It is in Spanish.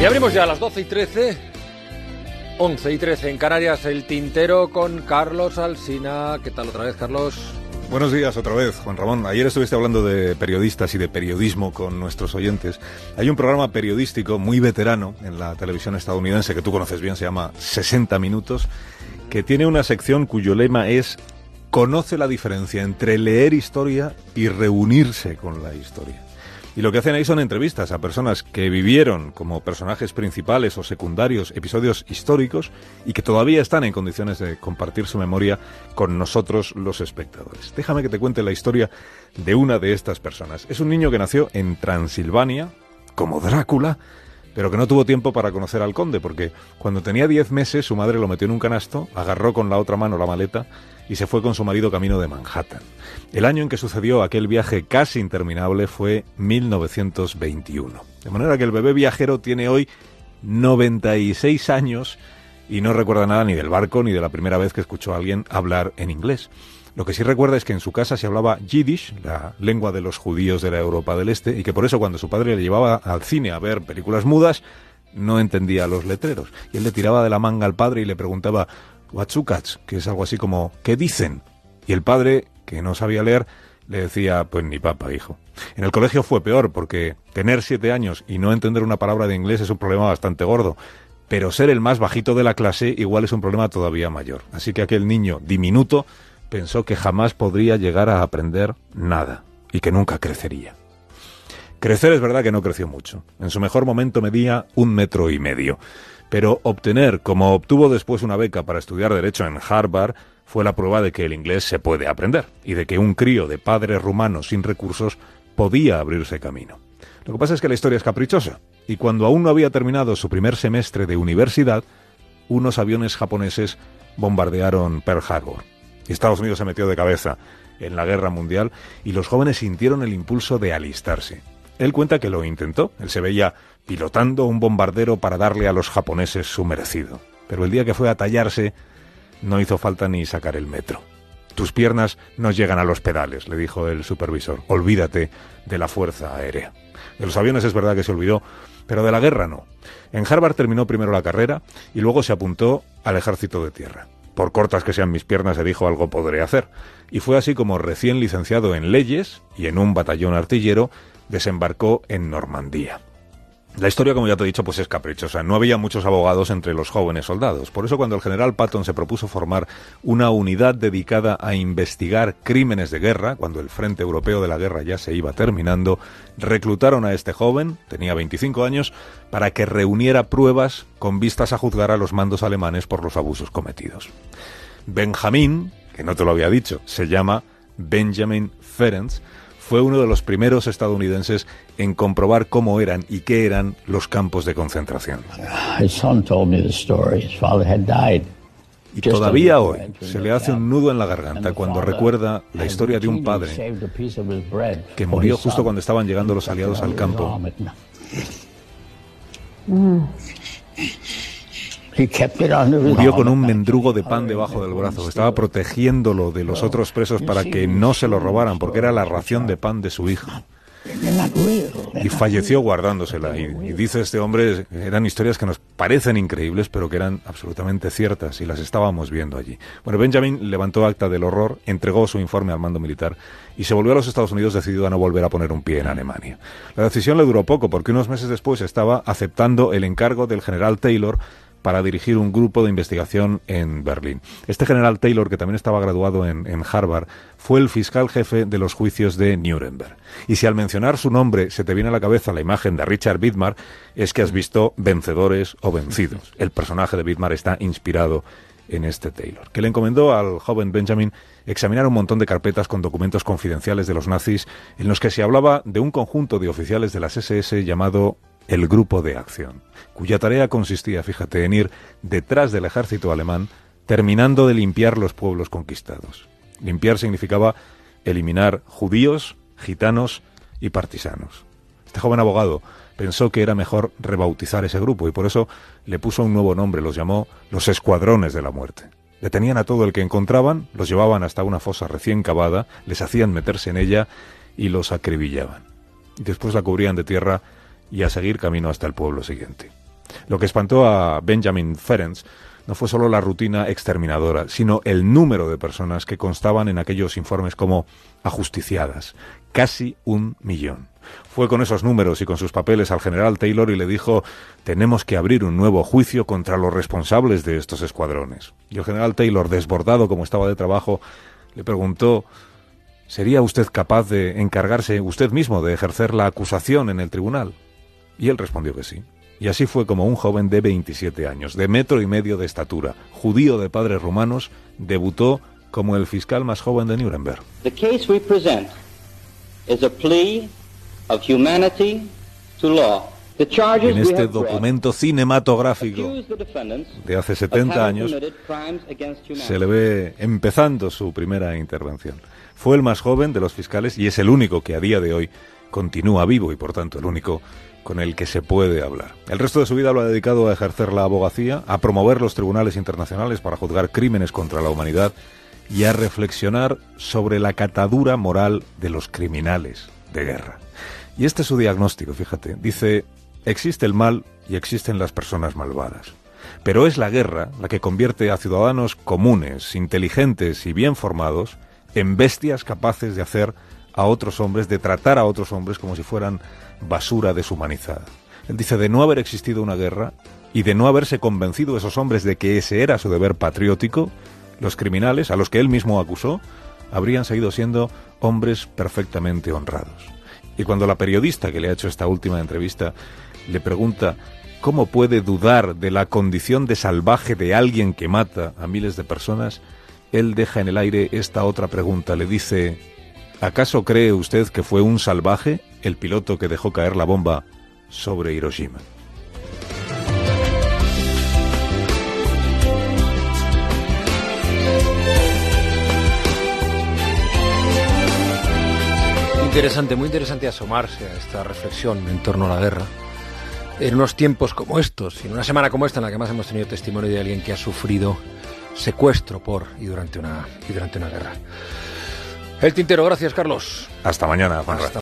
Y abrimos ya a las 12 y 13, 11 y 13 en Canarias, el tintero con Carlos Alsina. ¿Qué tal otra vez, Carlos? Buenos días otra vez, Juan Ramón. Ayer estuviste hablando de periodistas y de periodismo con nuestros oyentes. Hay un programa periodístico muy veterano en la televisión estadounidense que tú conoces bien, se llama 60 Minutos, que tiene una sección cuyo lema es Conoce la diferencia entre leer historia y reunirse con la historia. Y lo que hacen ahí son entrevistas a personas que vivieron como personajes principales o secundarios episodios históricos y que todavía están en condiciones de compartir su memoria con nosotros los espectadores. Déjame que te cuente la historia de una de estas personas. Es un niño que nació en Transilvania, como Drácula, pero que no tuvo tiempo para conocer al conde, porque cuando tenía 10 meses su madre lo metió en un canasto, agarró con la otra mano la maleta y se fue con su marido camino de Manhattan. El año en que sucedió aquel viaje casi interminable fue 1921. De manera que el bebé viajero tiene hoy 96 años y no recuerda nada ni del barco ni de la primera vez que escuchó a alguien hablar en inglés. Lo que sí recuerda es que en su casa se hablaba yiddish, la lengua de los judíos de la Europa del Este, y que por eso cuando su padre le llevaba al cine a ver películas mudas, no entendía los letreros. Y él le tiraba de la manga al padre y le preguntaba, Watsukats, que es algo así como ¿qué dicen? Y el padre, que no sabía leer, le decía, pues ni papa, hijo. En el colegio fue peor, porque tener siete años y no entender una palabra de inglés es un problema bastante gordo. Pero ser el más bajito de la clase igual es un problema todavía mayor. Así que aquel niño diminuto pensó que jamás podría llegar a aprender nada y que nunca crecería. Crecer es verdad que no creció mucho. En su mejor momento medía un metro y medio. Pero obtener, como obtuvo después una beca para estudiar Derecho en Harvard, fue la prueba de que el inglés se puede aprender y de que un crío de padres rumanos sin recursos podía abrirse camino. Lo que pasa es que la historia es caprichosa, y cuando aún no había terminado su primer semestre de universidad, unos aviones japoneses bombardearon Pearl Harbor. Estados Unidos se metió de cabeza en la guerra mundial y los jóvenes sintieron el impulso de alistarse. Él cuenta que lo intentó, él se veía pilotando un bombardero para darle a los japoneses su merecido. Pero el día que fue a tallarse, no hizo falta ni sacar el metro. Tus piernas no llegan a los pedales, le dijo el supervisor. Olvídate de la fuerza aérea. De los aviones es verdad que se olvidó, pero de la guerra no. En Harvard terminó primero la carrera y luego se apuntó al ejército de tierra. Por cortas que sean mis piernas, se dijo algo podré hacer. Y fue así como recién licenciado en leyes y en un batallón artillero, desembarcó en Normandía. La historia, como ya te he dicho, pues es caprichosa. No había muchos abogados entre los jóvenes soldados. Por eso cuando el general Patton se propuso formar una unidad dedicada a investigar crímenes de guerra, cuando el frente europeo de la guerra ya se iba terminando, reclutaron a este joven, tenía 25 años, para que reuniera pruebas con vistas a juzgar a los mandos alemanes por los abusos cometidos. Benjamín, que no te lo había dicho, se llama Benjamin Ferenc, fue uno de los primeros estadounidenses en comprobar cómo eran y qué eran los campos de concentración. Y todavía hoy se le hace un nudo en la garganta cuando recuerda la historia de un padre que murió justo cuando estaban llegando los aliados al campo. Murió con un mendrugo de pan debajo del brazo. Estaba protegiéndolo de los otros presos para que no se lo robaran, porque era la ración de pan de su hijo. Y falleció guardándosela. Y, y, dice este hombre, eran historias que nos parecen increíbles, pero que eran absolutamente ciertas y las estábamos viendo allí. Bueno, Benjamin levantó acta del horror, entregó su informe al mando militar y se volvió a los Estados Unidos decidido a no volver a poner un pie en Alemania. La decisión le duró poco, porque unos meses después estaba aceptando el encargo del general Taylor para dirigir un grupo de investigación en Berlín. Este general Taylor, que también estaba graduado en, Harvard, fue el fiscal jefe de los juicios de Nuremberg. Y si al mencionar su nombre se te viene a la cabeza la imagen de Richard Widmar, es que has visto Vencedores o Vencidos. El personaje de Widmar está inspirado en este Taylor, que le encomendó al joven Benjamin examinar un montón de carpetas con documentos confidenciales de los nazis en los que se hablaba de un conjunto de oficiales de las SS llamado el Grupo de Acción, cuya tarea consistía, fíjate, en ir detrás del ejército alemán, terminando de limpiar los pueblos conquistados. Limpiar significaba eliminar judíos, gitanos y partisanos. Este joven abogado pensó que era mejor rebautizar ese grupo y por eso le puso un nuevo nombre, los llamó los Escuadrones de la Muerte. Detenían a todo el que encontraban, los llevaban hasta una fosa recién cavada, les hacían meterse en ella y los acribillaban. Después la cubrían de tierra y a seguir camino hasta el pueblo siguiente. Lo que espantó a Benjamin Ferenc no fue solo la rutina exterminadora, sino el número de personas que constaban en aquellos informes como ajusticiadas, casi un millón. Fue con esos números y con sus papeles al general Taylor y le dijo tenemos que abrir un nuevo juicio contra los responsables de estos escuadrones. Y el general Taylor, desbordado como estaba de trabajo, le preguntó ¿Sería usted capaz de encargarse usted mismo de ejercer la acusación en el tribunal? Y él respondió que sí. Y así fue como un joven de 27 años, de metro y medio de estatura, judío de padres rumanos, debutó como el fiscal más joven de Nuremberg. The case we present is a plea of humanity to law. The charges En este documento cinematográfico de hace of 70 having años se le ve empezando su primera intervención. Fue el más joven de los fiscales y es el único que a día de hoy continúa vivo y por tanto el único con el que se puede hablar. El resto de su vida lo ha dedicado a ejercer la abogacía, a promover los tribunales internacionales para juzgar crímenes contra la humanidad y a reflexionar sobre la catadura moral de los criminales de guerra. Y este es su diagnóstico, fíjate. Dice, existe el mal y existen las personas malvadas. Pero es la guerra la que convierte a ciudadanos comunes, inteligentes y bien formados en bestias capaces de hacer a otros hombres, de tratar a otros hombres como si fueran basura deshumanizada. Dice de no haber existido una guerra y de no haberse convencido esos hombres de que ese era su deber patriótico, los criminales, a los que él mismo acusó, habrían seguido siendo hombres perfectamente honrados. Y cuando la periodista que le ha hecho esta última entrevista le pregunta cómo puede dudar de la condición de salvaje de alguien que mata a miles de personas, él deja en el aire esta otra pregunta. Le dice, ¿acaso cree usted que fue un salvaje el piloto que dejó caer la bomba sobre Hiroshima? Interesante, muy interesante asomarse a esta reflexión en torno a la guerra. En unos tiempos como estos, en una semana como esta en la que más hemos tenido testimonio de alguien que ha sufrido secuestro por y durante una, y durante una guerra. El tintero, gracias Carlos. Hasta mañana, Juanra. Hasta